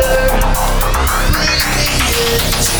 Making it